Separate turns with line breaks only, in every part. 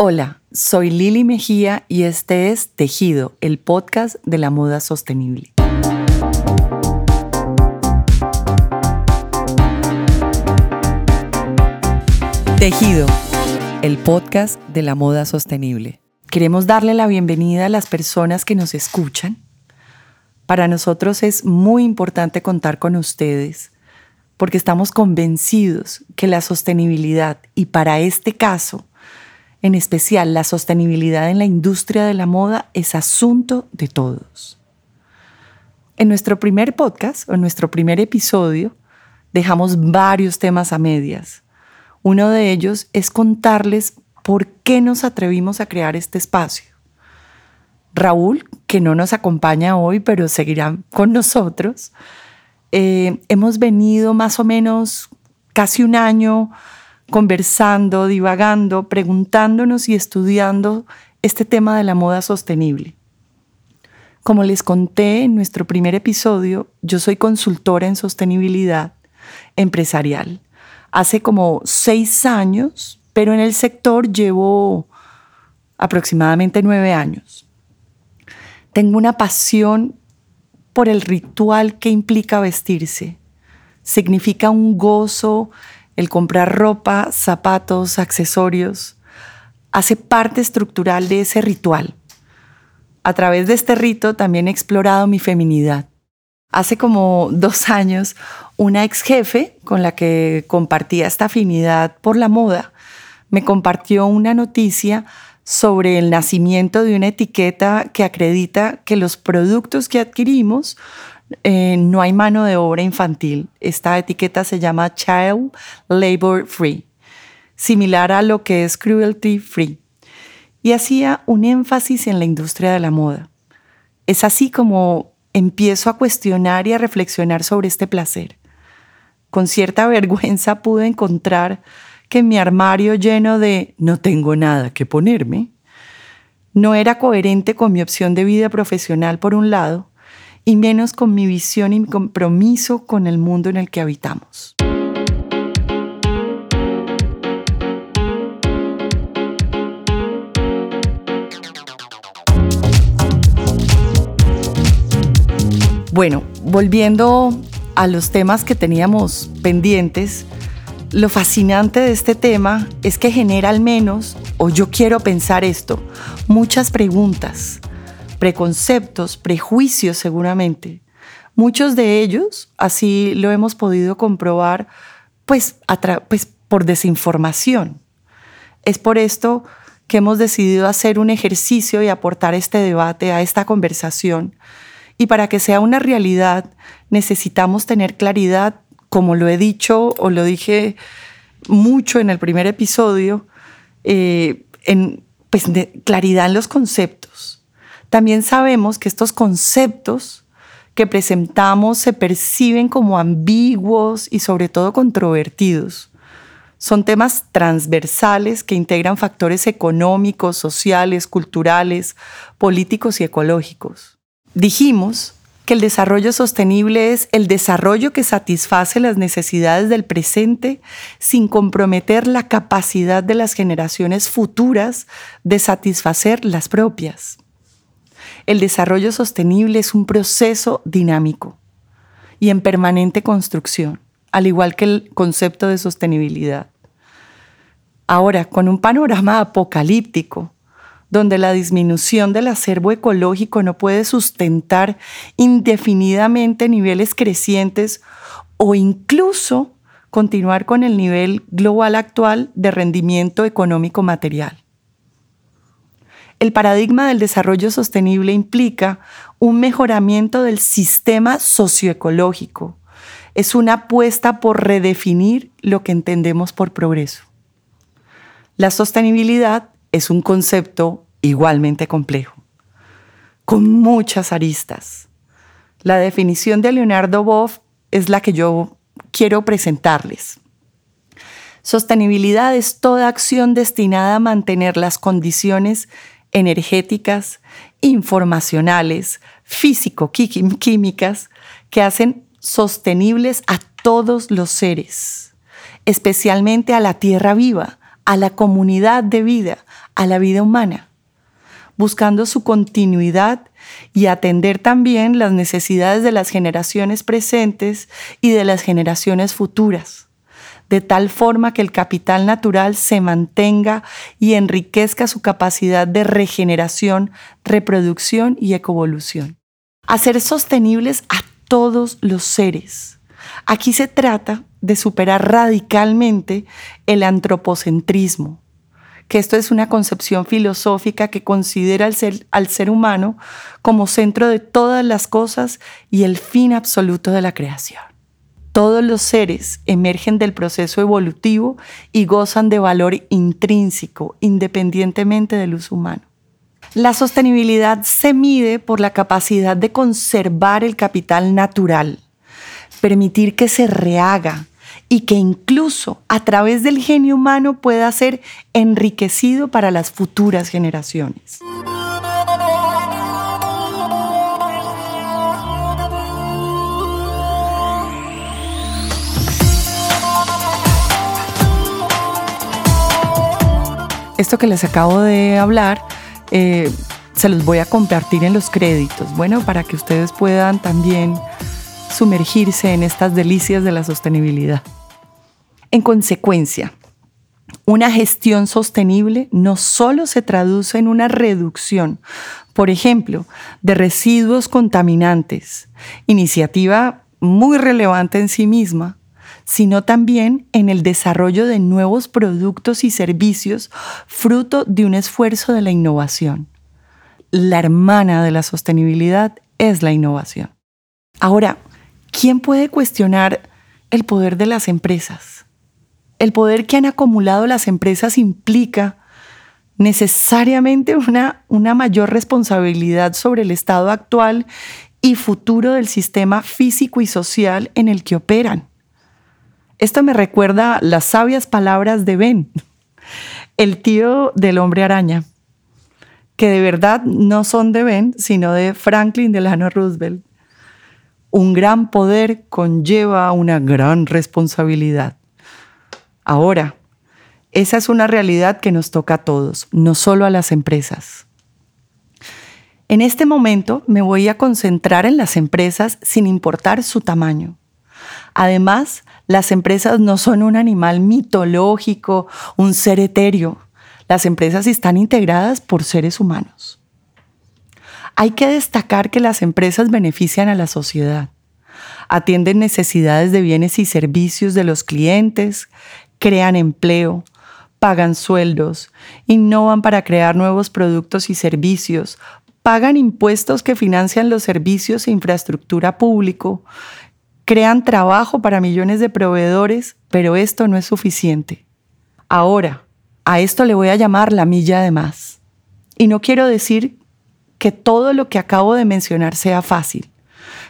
Hola, soy Lili Mejía y este es Tejido, el podcast de la moda sostenible. Tejido, el podcast de la moda sostenible. Queremos darle la bienvenida a las personas que nos escuchan. Para nosotros es muy importante contar con ustedes porque estamos convencidos que la sostenibilidad, y para este caso, en especial la sostenibilidad en la industria de la moda, es asunto de todos. En nuestro primer podcast o en nuestro primer episodio dejamos varios temas a medias. Uno de ellos es contarles por qué nos atrevimos a crear este espacio. Raúl, que no nos acompaña hoy, pero seguirá con nosotros, eh, hemos venido más o menos casi un año conversando, divagando, preguntándonos y estudiando este tema de la moda sostenible. Como les conté en nuestro primer episodio, yo soy consultora en sostenibilidad empresarial. Hace como seis años, pero en el sector llevo aproximadamente nueve años. Tengo una pasión por el ritual que implica vestirse. Significa un gozo el comprar ropa, zapatos, accesorios, hace parte estructural de ese ritual. A través de este rito también he explorado mi feminidad. Hace como dos años, una ex jefe con la que compartía esta afinidad por la moda me compartió una noticia sobre el nacimiento de una etiqueta que acredita que los productos que adquirimos eh, no hay mano de obra infantil. Esta etiqueta se llama Child Labor Free, similar a lo que es Cruelty Free. Y hacía un énfasis en la industria de la moda. Es así como empiezo a cuestionar y a reflexionar sobre este placer. Con cierta vergüenza pude encontrar que mi armario lleno de no tengo nada que ponerme no era coherente con mi opción de vida profesional por un lado y menos con mi visión y mi compromiso con el mundo en el que habitamos. Bueno, volviendo a los temas que teníamos pendientes, lo fascinante de este tema es que genera al menos, o yo quiero pensar esto, muchas preguntas preconceptos, prejuicios seguramente. Muchos de ellos, así lo hemos podido comprobar, pues, pues por desinformación. Es por esto que hemos decidido hacer un ejercicio y aportar este debate a esta conversación. Y para que sea una realidad, necesitamos tener claridad, como lo he dicho o lo dije mucho en el primer episodio, eh, en, pues, claridad en los conceptos también sabemos que estos conceptos que presentamos se perciben como ambiguos y sobre todo controvertidos. Son temas transversales que integran factores económicos, sociales, culturales, políticos y ecológicos. Dijimos que el desarrollo sostenible es el desarrollo que satisface las necesidades del presente sin comprometer la capacidad de las generaciones futuras de satisfacer las propias. El desarrollo sostenible es un proceso dinámico y en permanente construcción, al igual que el concepto de sostenibilidad. Ahora, con un panorama apocalíptico, donde la disminución del acervo ecológico no puede sustentar indefinidamente niveles crecientes o incluso continuar con el nivel global actual de rendimiento económico material. El paradigma del desarrollo sostenible implica un mejoramiento del sistema socioecológico. Es una apuesta por redefinir lo que entendemos por progreso. La sostenibilidad es un concepto igualmente complejo, con muchas aristas. La definición de Leonardo Boff es la que yo quiero presentarles. Sostenibilidad es toda acción destinada a mantener las condiciones energéticas, informacionales, físico-químicas, que hacen sostenibles a todos los seres, especialmente a la tierra viva, a la comunidad de vida, a la vida humana, buscando su continuidad y atender también las necesidades de las generaciones presentes y de las generaciones futuras, de tal forma que el capital natural se mantenga y enriquezca su capacidad de regeneración, reproducción y ecovolución. Hacer sostenibles a todos los seres. Aquí se trata de superar radicalmente el antropocentrismo, que esto es una concepción filosófica que considera al ser, al ser humano como centro de todas las cosas y el fin absoluto de la creación. Todos los seres emergen del proceso evolutivo y gozan de valor intrínseco, independientemente del uso humano. La sostenibilidad se mide por la capacidad de conservar el capital natural, permitir que se rehaga, y que incluso a través del genio humano pueda ser enriquecido para las futuras generaciones. Esto que les acabo de hablar, eh, se los voy a compartir en los créditos, bueno, para que ustedes puedan también sumergirse en estas delicias de la sostenibilidad. En consecuencia, una gestión sostenible no solo se traduce en una reducción, por ejemplo, de residuos contaminantes, iniciativa muy relevante en sí misma, sino también en el desarrollo de nuevos productos y servicios fruto de un esfuerzo de la innovación. La hermana de la sostenibilidad es la innovación. Ahora, ¿quién puede cuestionar el poder de las empresas? el poder que han acumulado las empresas implica necesariamente una, una mayor responsabilidad sobre el estado actual y futuro del sistema físico y social en el que operan. Esto me recuerda las sabias palabras de Ben, el tío del hombre araña, que de verdad no son de Ben, sino de Franklin Delano Roosevelt. Un gran poder conlleva una gran responsabilidad. Ahora, esa es una realidad que nos toca a todos, no solo a las empresas. En este momento me voy a concentrar en las empresas sin importar su tamaño. Además, las empresas no son un animal mitológico, un ser etéreo. Las empresas están integradas por seres humanos. Hay que destacar que las empresas benefician a la sociedad, atienden necesidades de bienes y servicios de los clientes, crean empleo, pagan sueldos, innovan para crear nuevos productos y servicios, pagan impuestos que financian los servicios e infraestructura público, crean trabajo para millones de proveedores, pero esto no es suficiente. Ahora, a esto le voy a llamar la milla de más. Y no quiero decir que todo lo que acabo de mencionar sea fácil.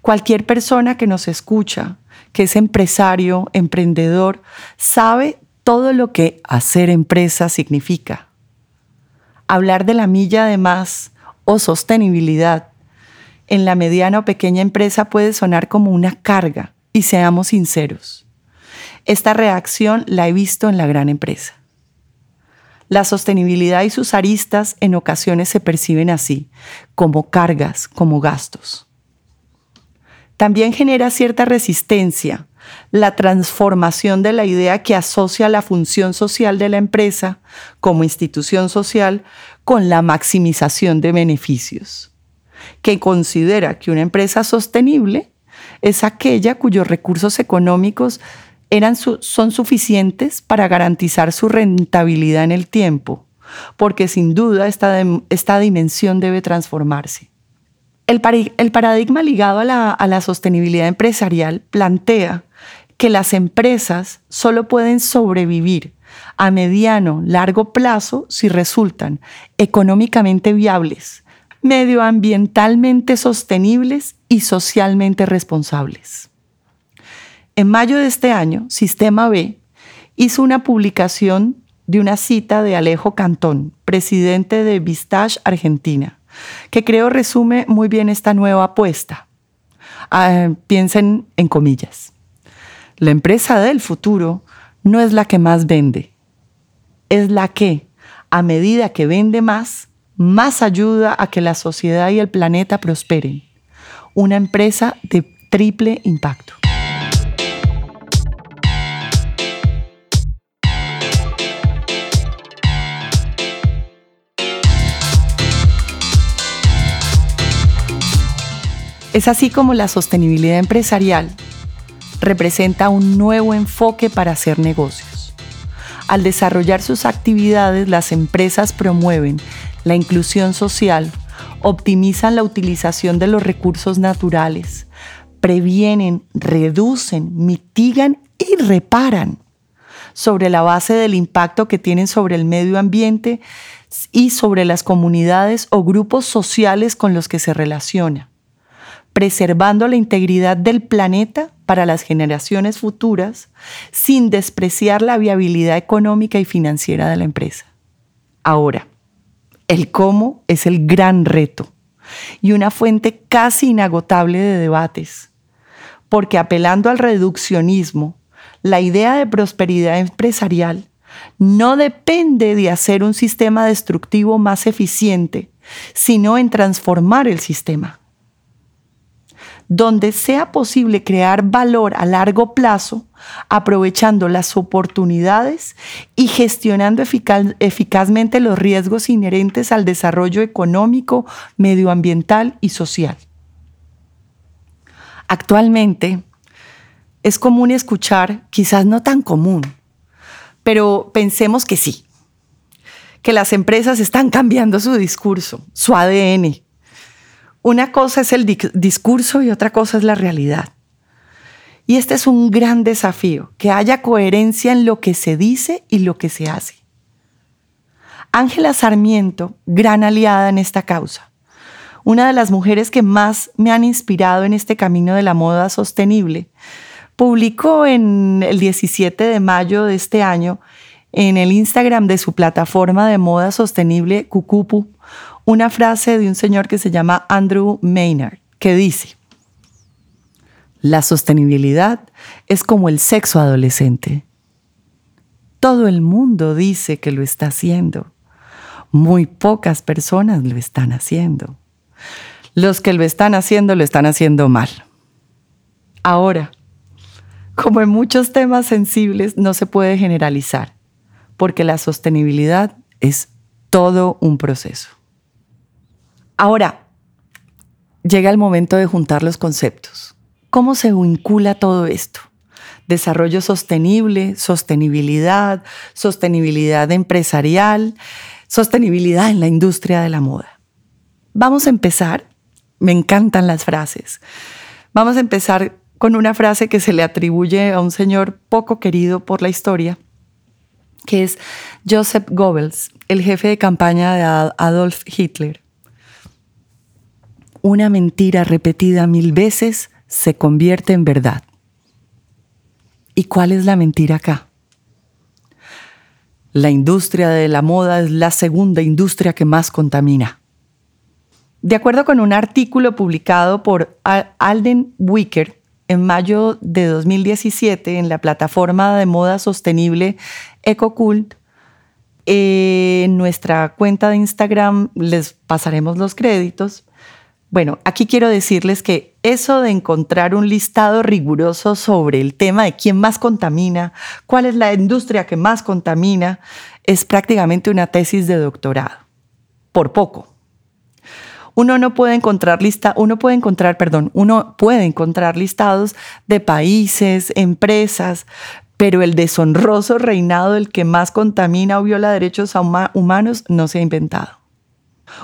Cualquier persona que nos escucha, que es empresario, emprendedor, sabe todo lo que hacer empresa significa. Hablar de la milla de más o sostenibilidad en la mediana o pequeña empresa puede sonar como una carga, y seamos sinceros. Esta reacción la he visto en la gran empresa. La sostenibilidad y sus aristas en ocasiones se perciben así, como cargas, como gastos también genera cierta resistencia la transformación de la idea que asocia la función social de la empresa como institución social con la maximización de beneficios, que considera que una empresa sostenible es aquella cuyos recursos económicos eran son suficientes para garantizar su rentabilidad en el tiempo, porque sin duda esta dimensión debe transformarse. El, paradigma ligado a la, sostenibilidad empresarial plantea que las empresas solo pueden sobrevivir a mediano, largo plazo si resultan económicamente viables, medioambientalmente sostenibles y socialmente responsables. En mayo de este año, Sistema B hizo una publicación de una cita de Alejo Cantón, presidente de Vistage Argentina, que creo resume muy bien esta nueva apuesta. Ah, piensen en comillas. La empresa del futuro no es la que más vende, es la que, a medida que vende más, más ayuda a que la sociedad y el planeta prosperen. Una empresa de triple impacto. Es así como la sostenibilidad empresarial representa un nuevo enfoque para hacer negocios. Al desarrollar sus actividades, las empresas promueven la inclusión social, optimizan la utilización de los recursos naturales, previenen, reducen, mitigan y reparan sobre la base del impacto que tienen sobre el medio ambiente y sobre las comunidades o grupos sociales con los que se relaciona preservando la integridad del planeta para las generaciones futuras sin despreciar la viabilidad económica y financiera de la empresa. Ahora, el cómo es el gran reto y una fuente casi inagotable de debates, porque apelando al reduccionismo, la idea de prosperidad empresarial no depende de hacer un sistema destructivo más eficiente, sino en transformar el sistema donde sea posible crear valor a largo plazo, aprovechando las oportunidades y gestionando eficazmente los riesgos inherentes al desarrollo económico, medioambiental y social. Actualmente es común escuchar, quizás no tan común, pero pensemos que sí, que las empresas están cambiando su discurso, su ADN, una cosa es el discurso y otra cosa es la realidad. Y este es un gran desafío, que haya coherencia en lo que se dice y lo que se hace. Ángela Sarmiento, gran aliada en esta causa, una de las mujeres que más me han inspirado en este camino de la moda sostenible, publicó en el 17 de mayo de este año en el Instagram de su plataforma de moda sostenible Cucupu una frase de un señor que se llama Andrew Maynard, que dice, la sostenibilidad es como el sexo adolescente. Todo el mundo dice que lo está haciendo. Muy pocas personas lo están haciendo. Los que lo están haciendo lo están haciendo mal. Ahora, como en muchos temas sensibles, no se puede generalizar, porque la sostenibilidad es todo un proceso. Ahora, llega el momento de juntar los conceptos. ¿Cómo se vincula todo esto? Desarrollo sostenible, sostenibilidad, sostenibilidad empresarial, sostenibilidad en la industria de la moda. Vamos a empezar, me encantan las frases. Vamos a empezar con una frase que se le atribuye a un señor poco querido por la historia, que es Joseph Goebbels, el jefe de campaña de Adolf Hitler una mentira repetida mil veces se convierte en verdad. ¿Y cuál es la mentira acá? La industria de la moda es la segunda industria que más contamina. De acuerdo con un artículo publicado por Alden Wicker en mayo de 2017 en la plataforma de moda sostenible EcoCult, en nuestra cuenta de Instagram les pasaremos los créditos, bueno, aquí quiero decirles que eso de encontrar un listado riguroso sobre el tema de quién más contamina, cuál es la industria que más contamina, es prácticamente una tesis de doctorado. Por poco. Uno no puede encontrar lista, uno puede encontrar, perdón, uno puede encontrar listados de países, empresas, pero el deshonroso reinado del que más contamina o viola derechos humanos no se ha inventado.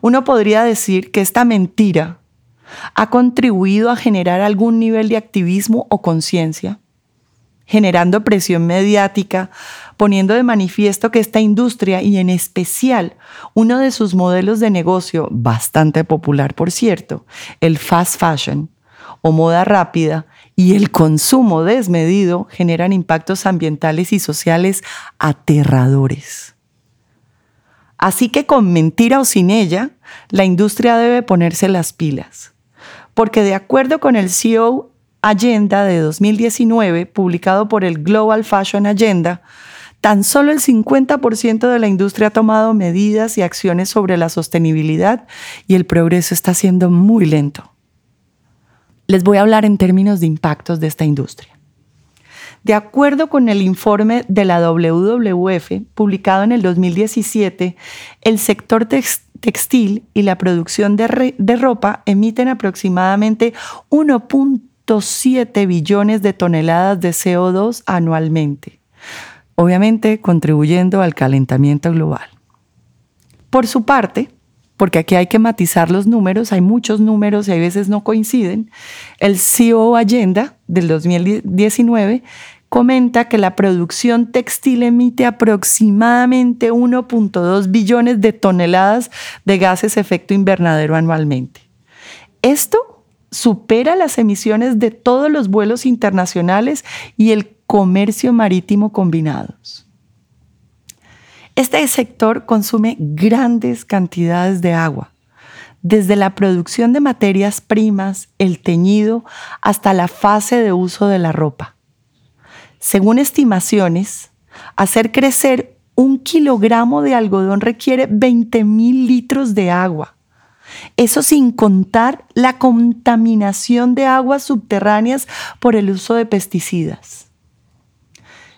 Uno podría decir que esta mentira ha contribuido a generar algún nivel de activismo o conciencia, generando presión mediática, poniendo de manifiesto que esta industria y en especial uno de sus modelos de negocio, bastante popular por cierto, el fast fashion o moda rápida y el consumo desmedido generan impactos ambientales y sociales aterradores. Así que con mentira o sin ella, la industria debe ponerse las pilas. Porque de acuerdo con el CEO Agenda de 2019, publicado por el Global Fashion Agenda, Tan solo el 50% de la industria ha tomado medidas y acciones sobre la sostenibilidad y el progreso está siendo muy lento. Les voy a hablar en términos de impactos de esta industria. De acuerdo con el informe de la WWF publicado en el 2017, el sector textil y la producción de, de ropa emiten aproximadamente 1.7 billones de toneladas de CO2 anualmente obviamente contribuyendo al calentamiento global. Por su parte, porque aquí hay que matizar los números, hay muchos números y a veces no coinciden, el CEO Agenda del 2019 comenta que la producción textil emite aproximadamente 1.2 billones de toneladas de gases efecto invernadero anualmente. Esto supera las emisiones de todos los vuelos internacionales y el comercio marítimo combinados. Este sector consume grandes cantidades de agua, desde la producción de materias primas, el teñido, hasta la fase de uso de la ropa. Según estimaciones, hacer crecer un kilogramo de algodón requiere 20 mil litros de agua. Eso sin contar la contaminación de aguas subterráneas por el uso de pesticidas.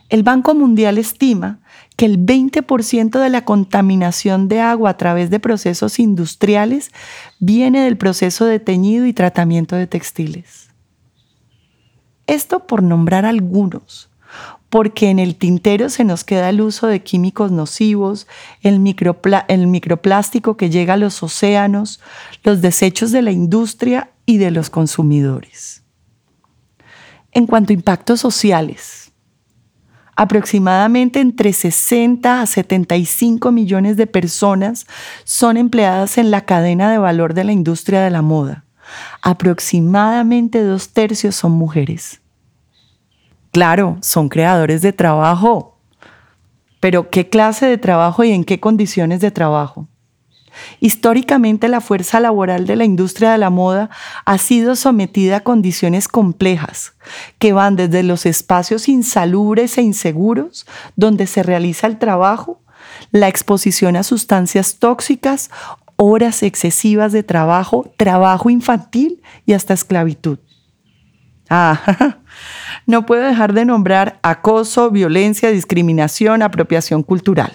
El Banco Mundial estima que el 20% de la contaminación de agua a través de procesos industriales viene del proceso de teñido y tratamiento de textiles. Esto por nombrar algunos, porque en el tintero se nos queda el uso de químicos nocivos, el, microplástico que llega a los océanos, los desechos de la industria y de los consumidores. En cuanto a impactos sociales, aproximadamente entre 60 a 75 millones de personas son empleadas en la cadena de valor de la industria de la moda. Aproximadamente dos tercios son mujeres. Claro, son creadores de trabajo, pero ¿qué clase de trabajo y en qué condiciones de trabajo? Históricamente la fuerza laboral de la industria de la moda ha sido sometida a condiciones complejas, que van desde los espacios insalubres e inseguros donde se realiza el trabajo, la exposición a sustancias tóxicas, horas excesivas de trabajo, trabajo infantil y hasta esclavitud. Ah, no puedo dejar de nombrar acoso, violencia, discriminación, apropiación cultural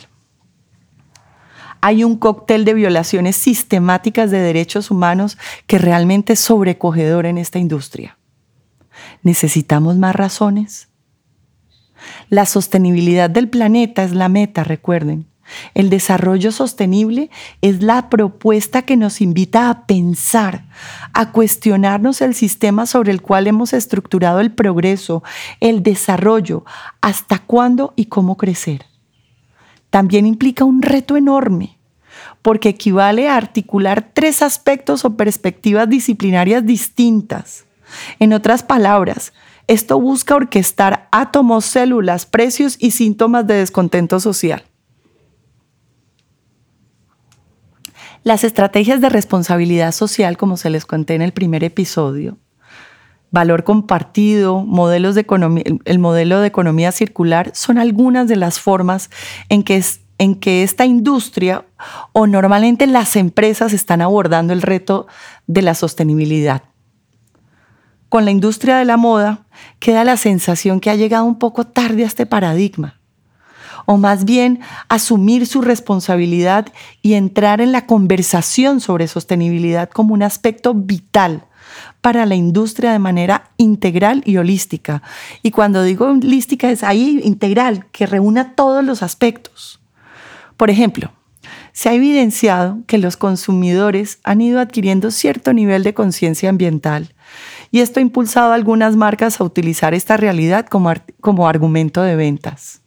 hay un cóctel de violaciones sistemáticas de derechos humanos que realmente es sobrecogedor en esta industria. ¿Necesitamos más razones? La sostenibilidad del planeta es la meta, recuerden. El desarrollo sostenible es la propuesta que nos invita a pensar, a cuestionarnos el sistema sobre el cual hemos estructurado el progreso, el desarrollo, hasta cuándo y cómo crecer también implica un reto enorme, porque equivale a articular tres aspectos o perspectivas disciplinarias distintas. En otras palabras, esto busca orquestar átomos, células, precios y síntomas de descontento social. Las estrategias de responsabilidad social, como se les conté en el primer episodio, valor compartido, modelos de economía, el modelo de economía circular, son algunas de las formas en que, en que esta industria o normalmente las empresas están abordando el reto de la sostenibilidad. Con la industria de la moda queda la sensación que ha llegado un poco tarde a este paradigma o más bien asumir su responsabilidad y entrar en la conversación sobre sostenibilidad como un aspecto vital para la industria de manera integral y holística. Y cuando digo holística es ahí integral, que reúna todos los aspectos. Por ejemplo, se ha evidenciado que los consumidores han ido adquiriendo cierto nivel de conciencia ambiental y esto ha impulsado a algunas marcas a utilizar esta realidad como, como argumento de ventas.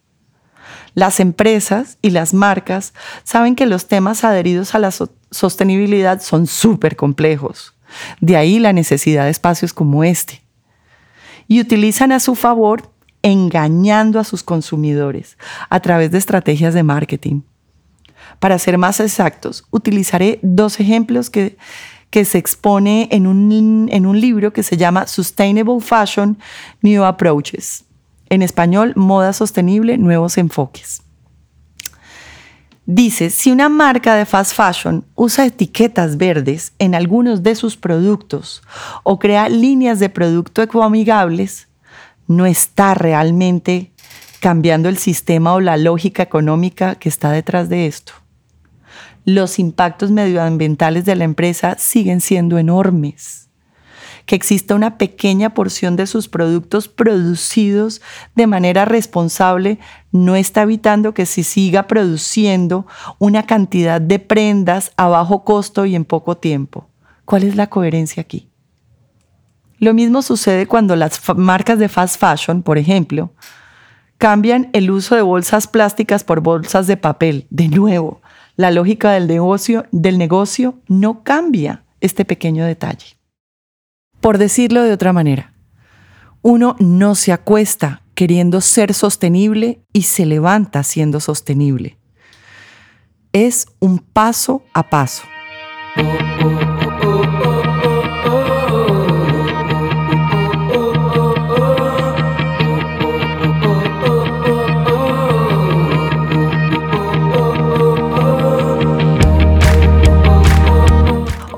Las empresas y las marcas saben que los temas adheridos a la sostenibilidad son súper complejos de ahí la necesidad de espacios como este. Y utilizan a su favor engañando a sus consumidores a través de estrategias de marketing. Para ser más exactos, utilizaré dos ejemplos que, se expone en un libro que se llama Sustainable Fashion New Approaches. En español, Moda Sostenible, Nuevos Enfoques. Dice, si una marca de fast fashion usa etiquetas verdes en algunos de sus productos o crea líneas de producto ecoamigables, no está realmente cambiando el sistema o la lógica económica que está detrás de esto. Los impactos medioambientales de la empresa siguen siendo enormes que exista una pequeña porción de sus productos producidos de manera responsable no está evitando que se siga produciendo una cantidad de prendas a bajo costo y en poco tiempo. ¿Cuál es la coherencia aquí? Lo mismo sucede cuando las marcas de fast fashion, por ejemplo, cambian el uso de bolsas plásticas por bolsas de papel. De nuevo, la lógica del negocio, del negocio no cambia este pequeño detalle. Por decirlo de otra manera, uno no se acuesta queriendo ser sostenible y se levanta siendo sostenible. Es un paso a paso.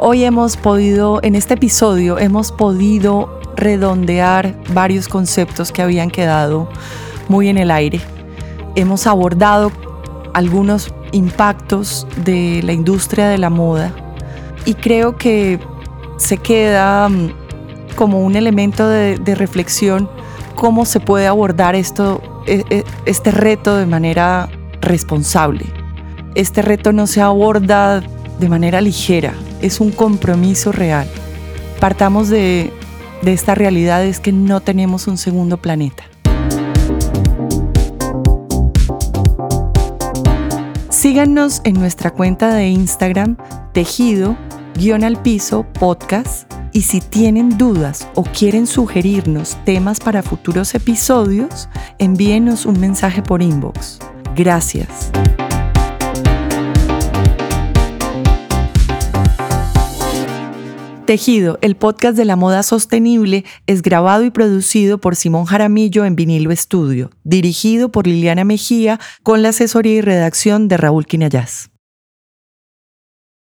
Hoy hemos podido, en este episodio, hemos podido redondear varios conceptos que habían quedado muy en el aire. Hemos abordado algunos impactos de la industria de la moda y creo que se queda mm, como un elemento de, reflexión cómo se puede abordar esto, e, e, este reto de manera responsable. Este reto no se aborda de manera ligera, es un compromiso real. Partamos de, esta realidad es que no tenemos un segundo planeta. Síganos en nuestra cuenta de Instagram, tejido, guion al piso, podcast. Y si tienen dudas o quieren sugerirnos temas para futuros episodios, envíenos un mensaje por inbox. Gracias. Tejido, el podcast de la moda sostenible, es grabado y producido por Simón Jaramillo en Vinilo Estudio, dirigido por Liliana Mejía, con la asesoría y redacción de Raúl Quinayaz.